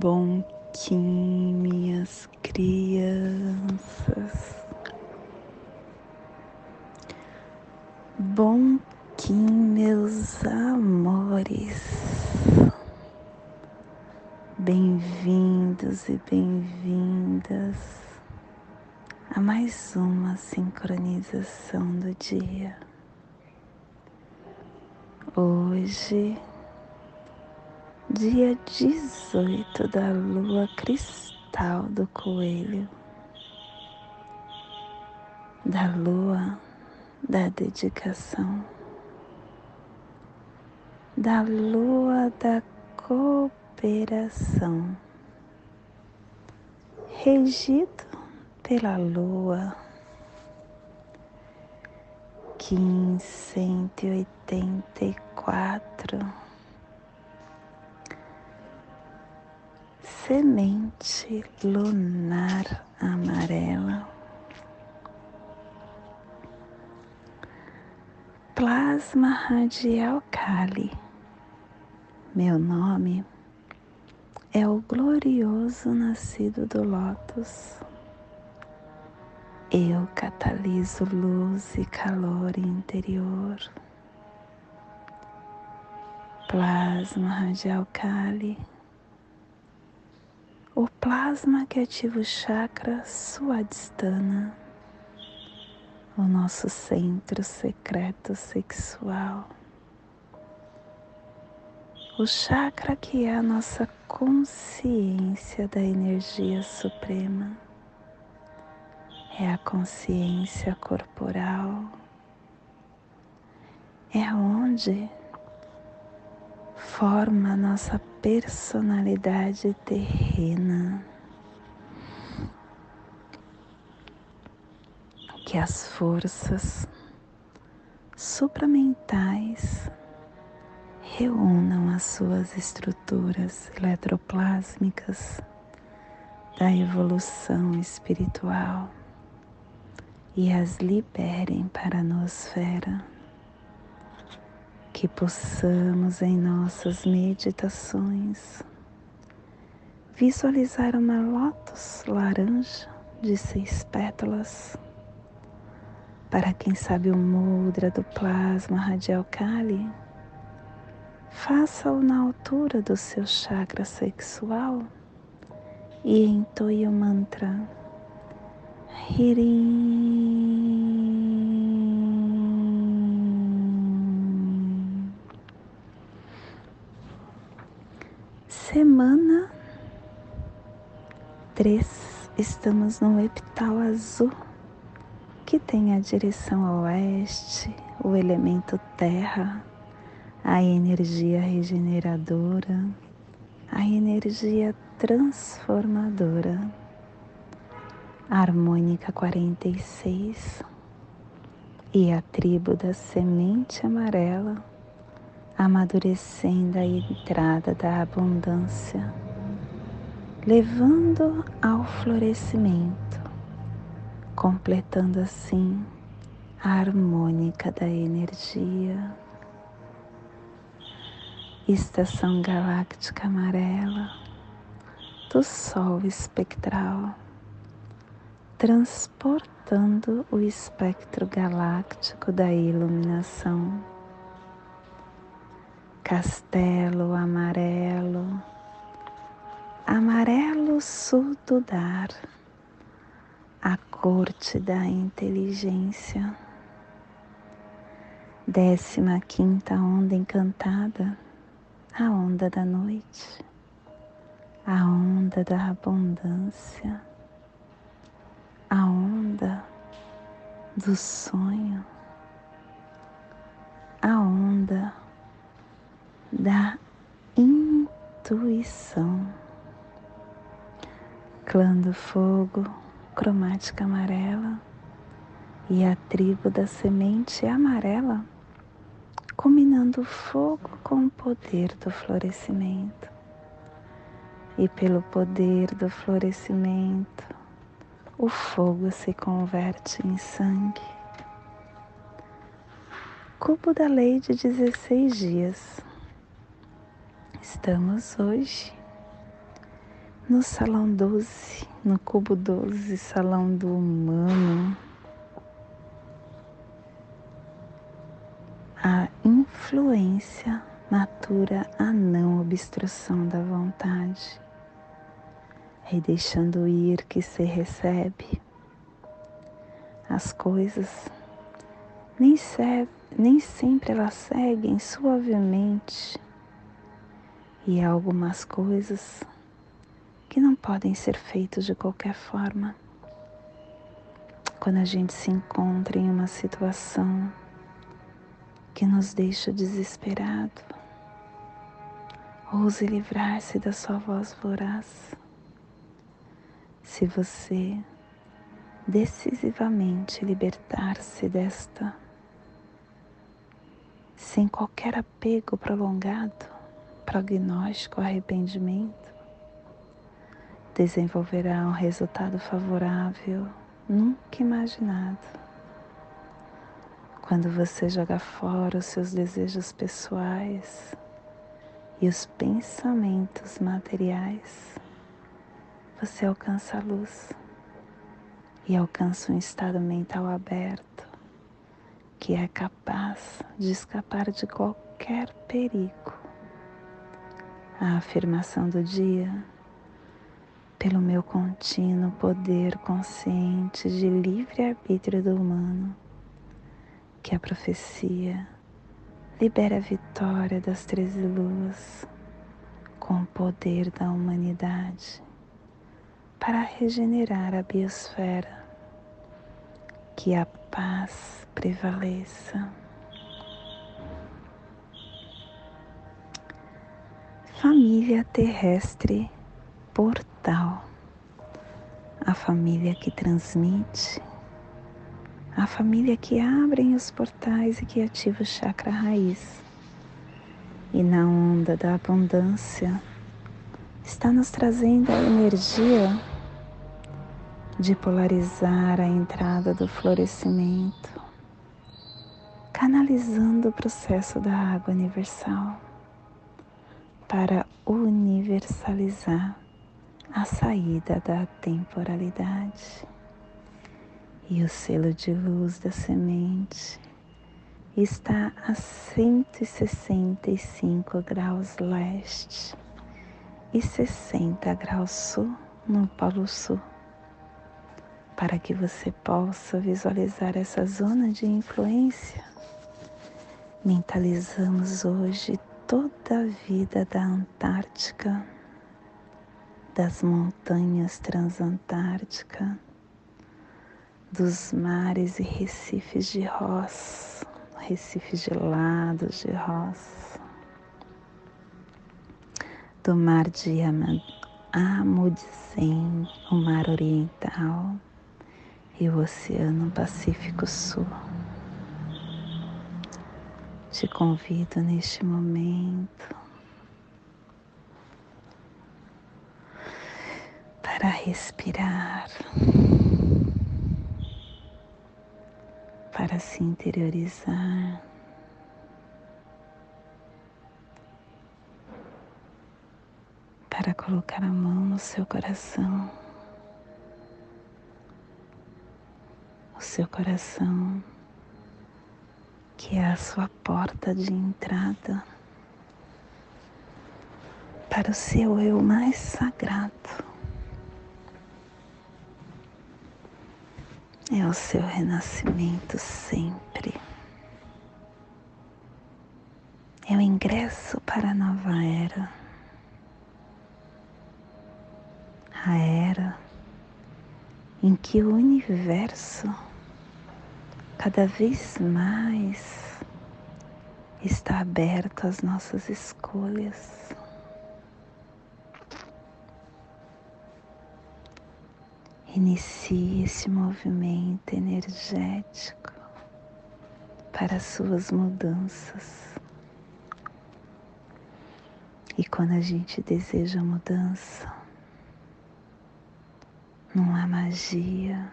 Bom Kim, minhas crianças. Bom Kim, meus amores. Bem-vindos e bem-vindas a mais uma sincronização do dia. Hoje dia 18 da lua cristal do coelho, da lua da dedicação, da lua da cooperação, regido pela lua. Quinze cento e oitenta e quatro semente lunar amarela, plasma radial Kali. Meu nome é o glorioso nascido do Lótus. Eu cataliso luz e calor interior. Plasma radial Kali o plasma que ativa o chakra Suadhisthana, o nosso centro secreto sexual. O chakra que é a nossa consciência da energia suprema, é a consciência corporal, é onde forma nossa personalidade terrena. Que as forças supramentais reúnam as suas estruturas eletroplásmicas da evolução espiritual e as liberem para a nosfera que possamos em nossas meditações visualizar uma lótus laranja de seis pétalas. Para quem sabe o mudra do plasma radial Kali, faça-o na altura do seu chakra sexual e entoie o mantra Hirim. Semana 3 estamos no epital azul que tem a direção ao oeste, o elemento terra, a energia regeneradora, a energia transformadora. A harmônica 46 e a tribo da semente amarela amadurecendo a entrada da abundância, levando ao florescimento, completando assim a harmônica da energia. Estação galáctica amarela do Sol espectral, transportando o espectro galáctico da iluminação castelo amarelo, amarelo sul do dar, a corte da inteligência. Décima quinta onda encantada, a onda da noite, a onda da abundância, a onda do sonho, a onda da intuição. Clã do fogo, cromática amarela e a tribo da semente amarela, combinando o fogo com o poder do florescimento. E pelo poder do florescimento, o fogo se converte em sangue. Cubo da lei de 16 dias Estamos hoje no salão 12, no cubo 12, salão do humano, a influência natura a não obstrução da vontade. E deixando ir que se recebe as coisas, nem, se, nem sempre elas seguem suavemente, e há algumas coisas que não podem ser feitas de qualquer forma. Quando a gente se encontra em uma situação que nos deixa desesperado, ouse livrar-se da sua voz voraz. Se você decisivamente libertar-se desta, sem qualquer apego prolongado, prognóstico, arrependimento, desenvolverá um resultado favorável nunca imaginado quando você joga fora os seus desejos pessoais e os pensamentos materiais, você alcança a luz e alcança um estado mental aberto que é capaz de escapar de qualquer perigo. A afirmação do dia, pelo meu contínuo poder consciente de livre-arbítrio do humano, que a profecia libera a vitória das treze luas com o poder da humanidade para regenerar a biosfera, que a paz prevaleça. Família terrestre portal, a família que transmite. A família que abrem os portais e que ativa o chakra raiz. E na onda da abundância está nos trazendo a energia de polarizar a entrada do florescimento, canalizando o processo da água universal para universalizar a saída da temporalidade e o selo de luz da semente está a 165 graus leste e 60 graus sul no Polo Sul, para que você possa visualizar essa zona de influência. Mentalizamos hoje toda a vida da Antártica, das montanhas transantárticas dos mares e recifes de roça, recifes gelados de roça, do mar de Amundsen, o mar oriental e o Oceano Pacífico Sul. Te convido neste momento para respirar. para se interiorizar. Para colocar a mão no seu coração, o seu coração, que é a sua porta de entrada para o seu eu mais sagrado. é o seu renascimento sempre. É o ingresso para a nova era. A era em que o universo cada vez mais está aberto às nossas escolhas. Inicie esse movimento energético para suas mudanças. E quando a gente deseja mudança, não há magia,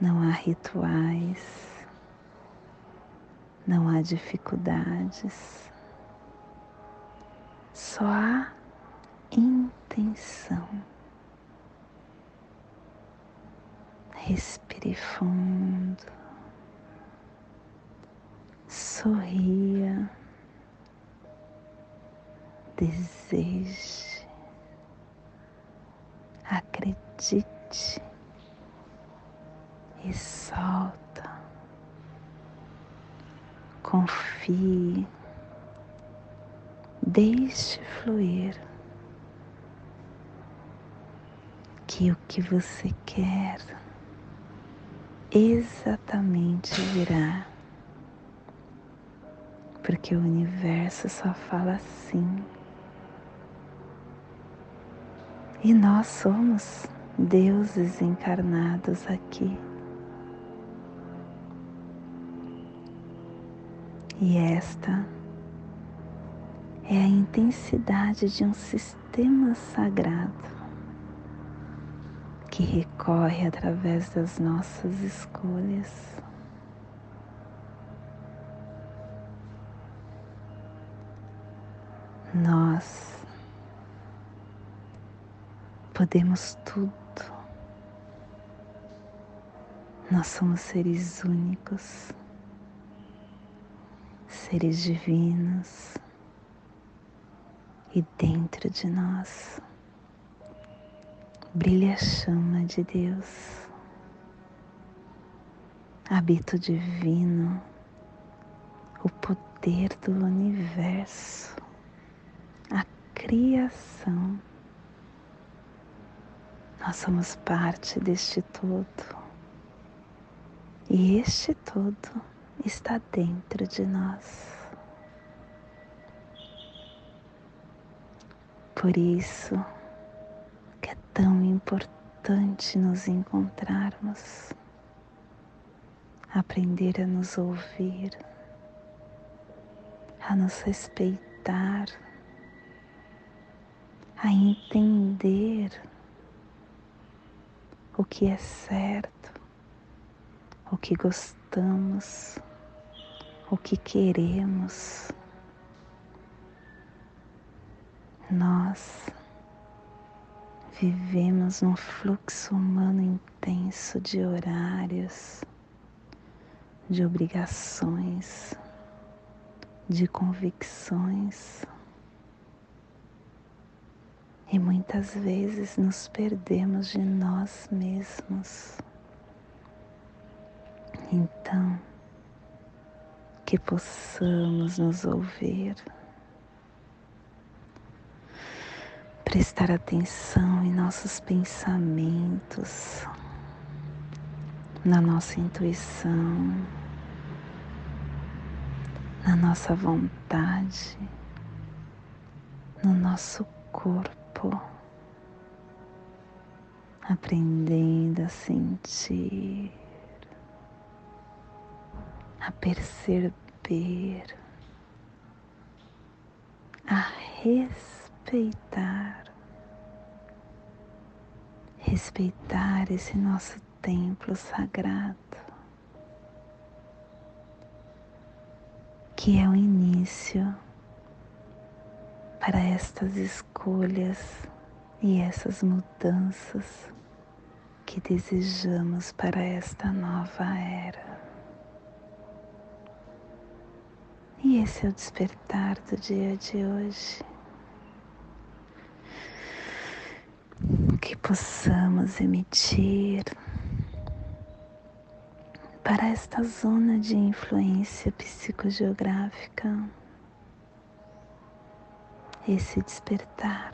não há rituais, não há dificuldades, só há intenção. Respire fundo, sorria, deseje, acredite e solta. Confie, deixe fluir. Que o que você quer exatamente virá, porque o universo só fala assim. E nós somos deuses encarnados aqui. E esta é a intensidade de um sistema sagrado que recorre através das nossas escolhas. Nós podemos tudo. Nós somos seres únicos, seres divinos, e dentro de nós brilha a chama de Deus, habito divino, o poder do universo, a criação. Nós somos parte deste todo e este todo está dentro de nós. Por isso, tão importante nos encontrarmos, aprender a nos ouvir, a nos respeitar, a entender o que é certo, o que gostamos, o que queremos. Nós Vivemos num fluxo humano intenso de horários, de obrigações, de convicções. E muitas vezes nos perdemos de nós mesmos. Então, que possamos nos ouvir. Prestar atenção em nossos pensamentos, na nossa intuição, na nossa vontade, no nosso corpo, aprendendo a sentir, a perceber, a respeitar respeitar esse nosso templo sagrado, que é o início para estas escolhas e essas mudanças que desejamos para esta nova era. E esse é o despertar do dia de hoje. que possamos emitir para esta zona de influência psicogeográfica esse despertar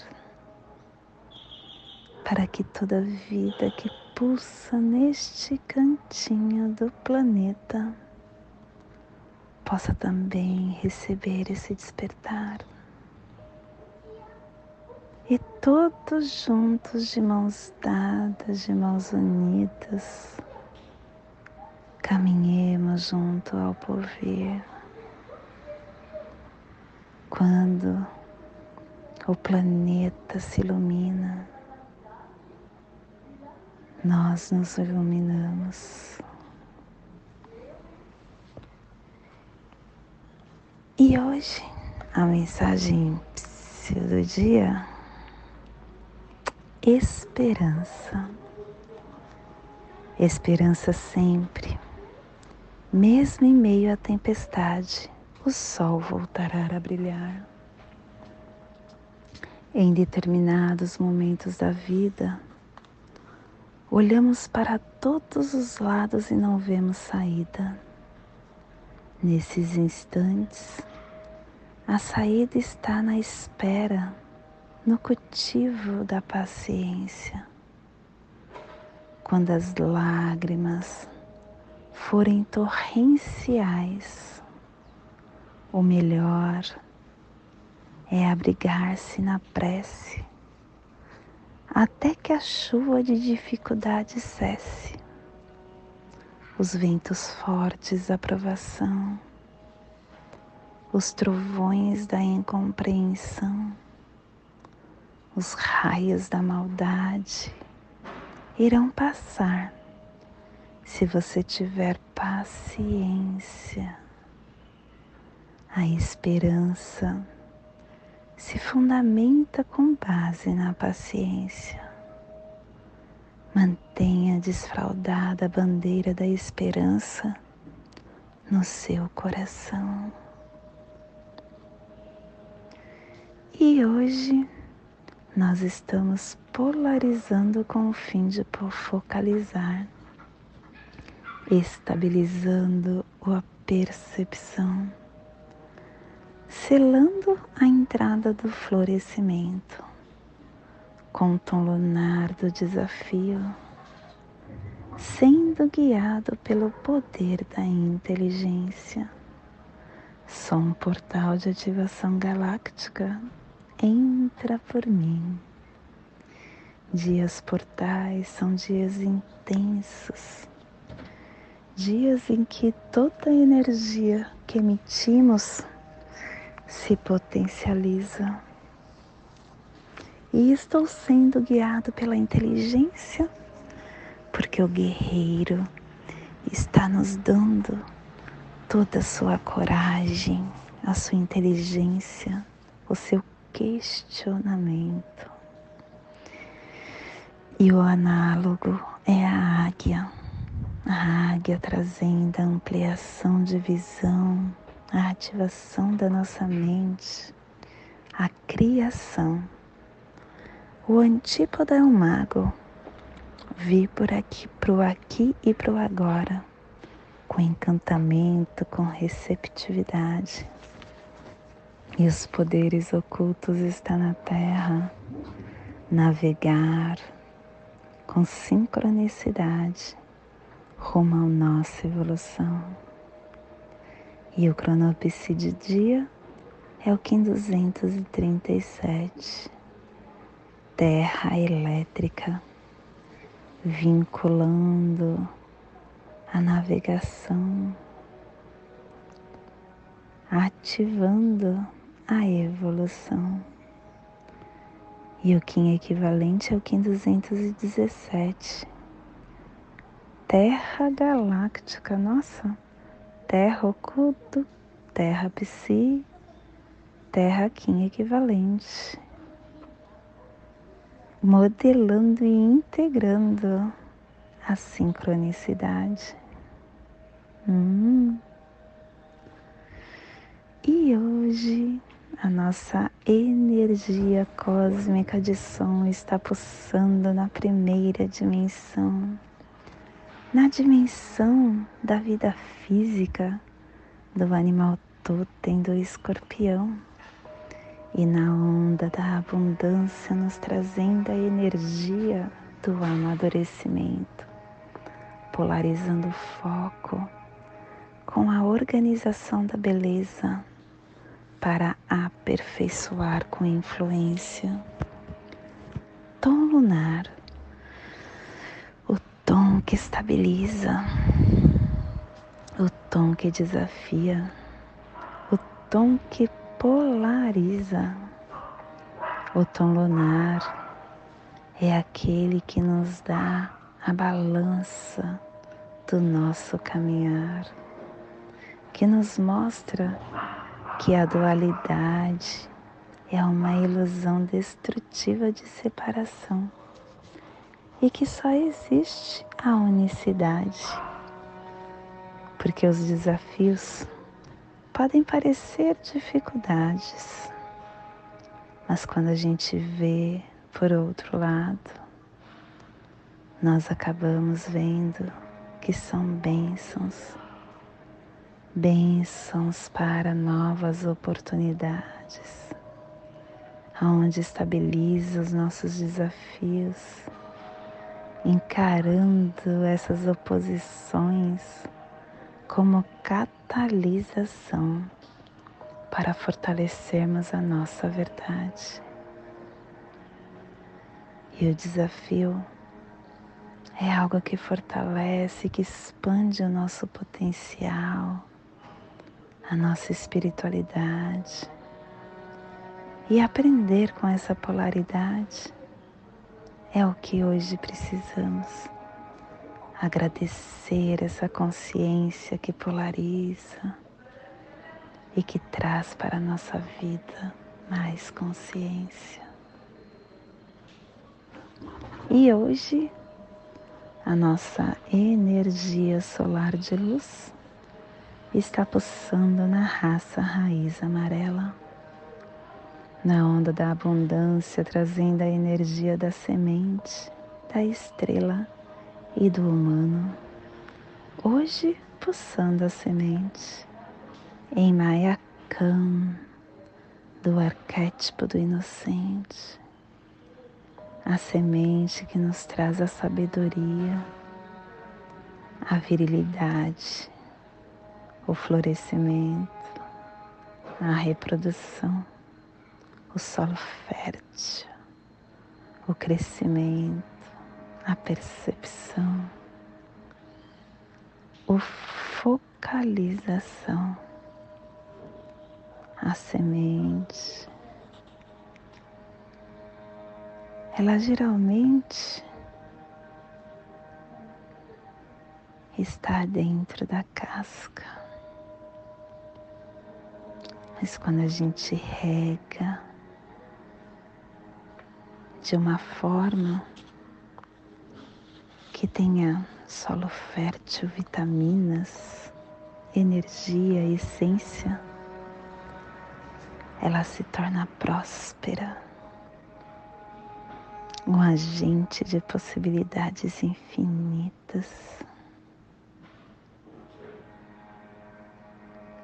para que toda vida que pulsa neste cantinho do planeta possa também receber esse despertar e todos juntos, de mãos dadas, de mãos unidas, caminhemos junto ao porvir. Quando o planeta se ilumina, nós nos iluminamos. E hoje a mensagem do dia esperança. Esperança sempre, mesmo em meio à tempestade, o sol voltará a brilhar. Em determinados momentos da vida, olhamos para todos os lados e não vemos saída. Nesses instantes, a saída está na espera, no cultivo da paciência. Quando as lágrimas forem torrenciais, o melhor é abrigar-se na prece até que a chuva de dificuldade cesse, os ventos fortes da provação, os trovões da incompreensão, os raios da maldade irão passar se você tiver paciência. A esperança se fundamenta com base na paciência. Mantenha desfraldada a bandeira da esperança no seu coração. E hoje nós estamos polarizando com o fim de focalizar, estabilizando a percepção selando a entrada do florescimento com o tom lunar do desafio, sendo guiado pelo poder da inteligência. Sou um portal de ativação galáctica. Entra por mim. Dias portais são dias intensos, dias em que toda a energia que emitimos se potencializa. E estou sendo guiado pela inteligência, porque o guerreiro está nos dando toda a sua coragem, a sua inteligência, o seu questionamento. E o análogo é a águia, a águia trazendo a ampliação de visão, a ativação da nossa mente, a criação. O antípoda é um mago. Vi por aqui, pro aqui e pro agora, com encantamento, com receptividade. E os poderes ocultos estão na terra, navegar com sincronicidade rumo à nossa evolução. E o cronopsi de dia é o Kim 237, terra elétrica, vinculando a navegação, ativando a evolução. E o Kim equivalente é o Kim 217, terra galáctica, nossa. Terra oculto, terra psi, terra kim equivalente, modelando e integrando a sincronicidade. Hum. E hoje a nossa energia cósmica de som está pulsando na primeira dimensão na dimensão da vida física do animal totem do escorpião e na onda da abundância nos trazendo a energia do amadurecimento, polarizando o foco com a organização da beleza para aperfeiçoar com influência. Tom lunar tom que estabiliza, o tom que desafia, o tom que polariza. O tom lunar é aquele que nos dá a balança do nosso caminhar, que nos mostra que a dualidade é uma ilusão destrutiva de separação e que só existe a unicidade. Porque os desafios podem parecer dificuldades, mas quando a gente vê por outro lado, nós acabamos vendo que são bênçãos, bênçãos para novas oportunidades, aonde estabiliza os nossos desafios, encarando essas oposições como catalisação para fortalecermos a nossa verdade. E o desafio é algo que fortalece, que expande o nosso potencial, a nossa espiritualidade. E aprender com essa polaridade é o que hoje precisamos agradecer essa consciência que polariza e que traz para a nossa vida mais consciência. E hoje a nossa energia solar de luz está pulsando na raça raiz amarela, na onda da abundância, trazendo a energia da semente, da estrela e do humano, hoje pulsando a semente em Mayakam do arquétipo do inocente, a semente que nos traz a sabedoria, a virilidade, o florescimento, a reprodução, o solo fértil, o crescimento a percepção, o focalização, a semente. Ela geralmente está dentro da casca. Mas quando a gente rega de uma forma que tenha solo fértil, vitaminas, energia, essência, ela se torna próspera, um agente de possibilidades infinitas.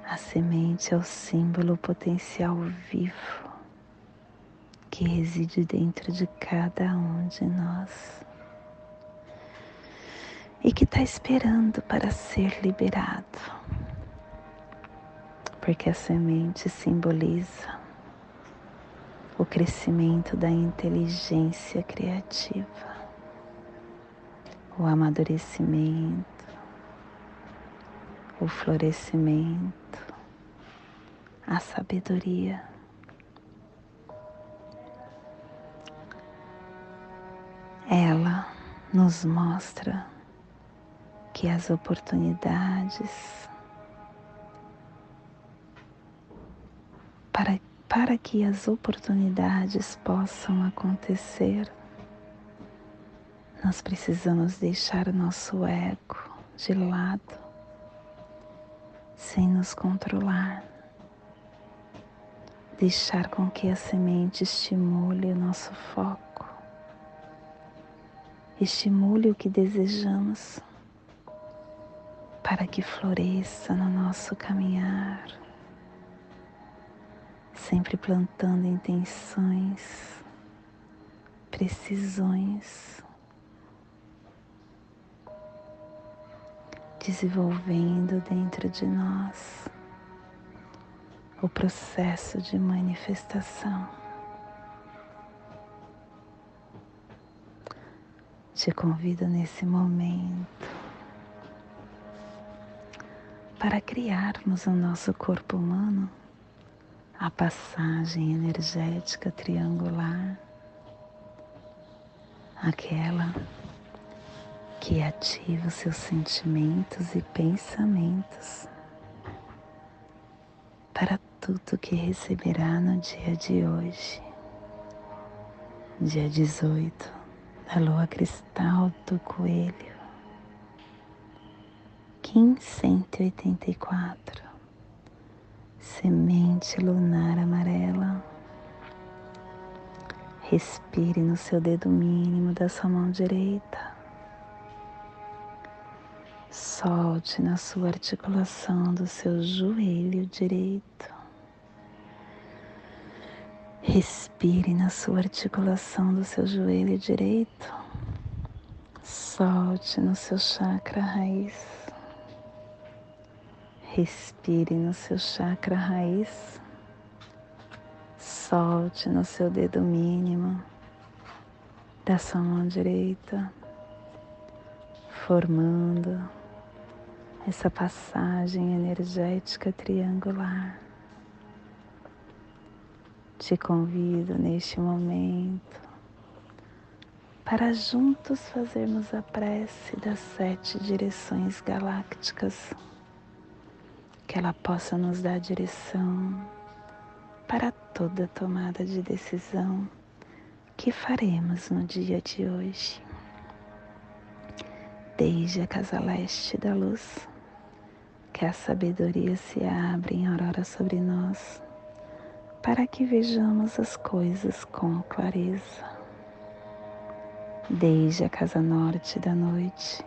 A semente é o símbolo potencial vivo que reside dentro de cada um de nós e que está esperando para ser liberado. Porque a semente simboliza o crescimento da inteligência criativa, o amadurecimento, o florescimento, a sabedoria. Ela nos mostra que as oportunidades para, para que as oportunidades possam acontecer, nós precisamos deixar o nosso ego de lado, sem nos controlar. Deixar com que a semente estimule o nosso foco, estimule o que desejamos para que floresça no nosso caminhar, sempre plantando intenções, precisões, desenvolvendo dentro de nós o processo de manifestação. Te convido nesse momento para criarmos o nosso corpo humano a passagem energética triangular, aquela que ativa os seus sentimentos e pensamentos para tudo que receberá no dia de hoje, dia 18 da lua cristal do coelho. Kim 184 Semente lunar amarela. Respire no seu dedo mínimo da sua mão direita. Solte na sua articulação do seu joelho direito. Respire na sua articulação do seu joelho direito. Solte no seu chakra raiz. Respire no seu chakra raiz. Solte no seu dedo mínimo da sua mão direita, formando essa passagem energética triangular. Te convido neste momento para juntos fazermos a prece das sete direções galácticas, que ela possa nos dar direção para toda tomada de decisão que faremos no dia de hoje. Desde a casa leste da luz, que a sabedoria se abre em aurora sobre nós para que vejamos as coisas com clareza. Desde a casa norte da noite,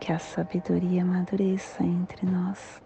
que a sabedoria amadureça entre nós,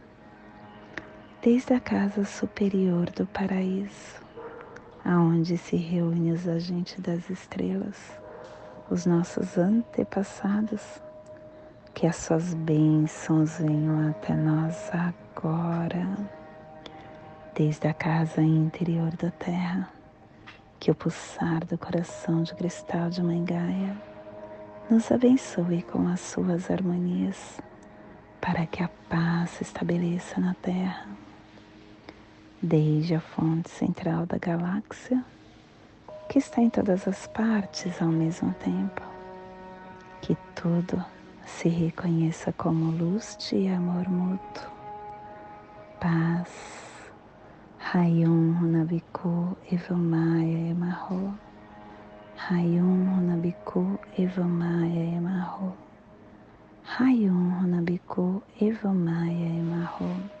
Desde a casa superior do paraíso, aonde se reúnem os agentes das estrelas, os nossos antepassados, que as suas bênçãos venham até nós agora desde a casa interior da terra, que o pulsar do coração de cristal de Mãe Gaia nos abençoe com as suas harmonias, para que a paz se estabeleça na terra, desde a fonte central da galáxia, que está em todas as partes ao mesmo tempo, que tudo se reconheça como luz de amor mútuo, paz, Hayum Hunabiku Evamaya Emarro. Hayum Hunabiku Evamaya Emarro. Hayum Hunabiku Evamaya Emarro.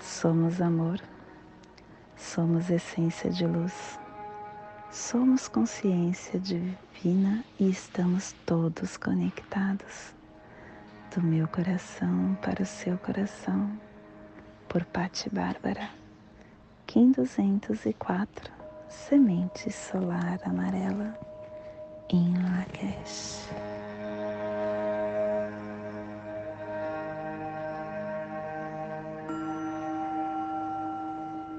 somos amor, somos essência de luz, somos consciência divina e estamos todos conectados. Do meu coração para o seu coração, por Patti Bárbara, Kim 204, Semente Solar Amarela, em Lakesh.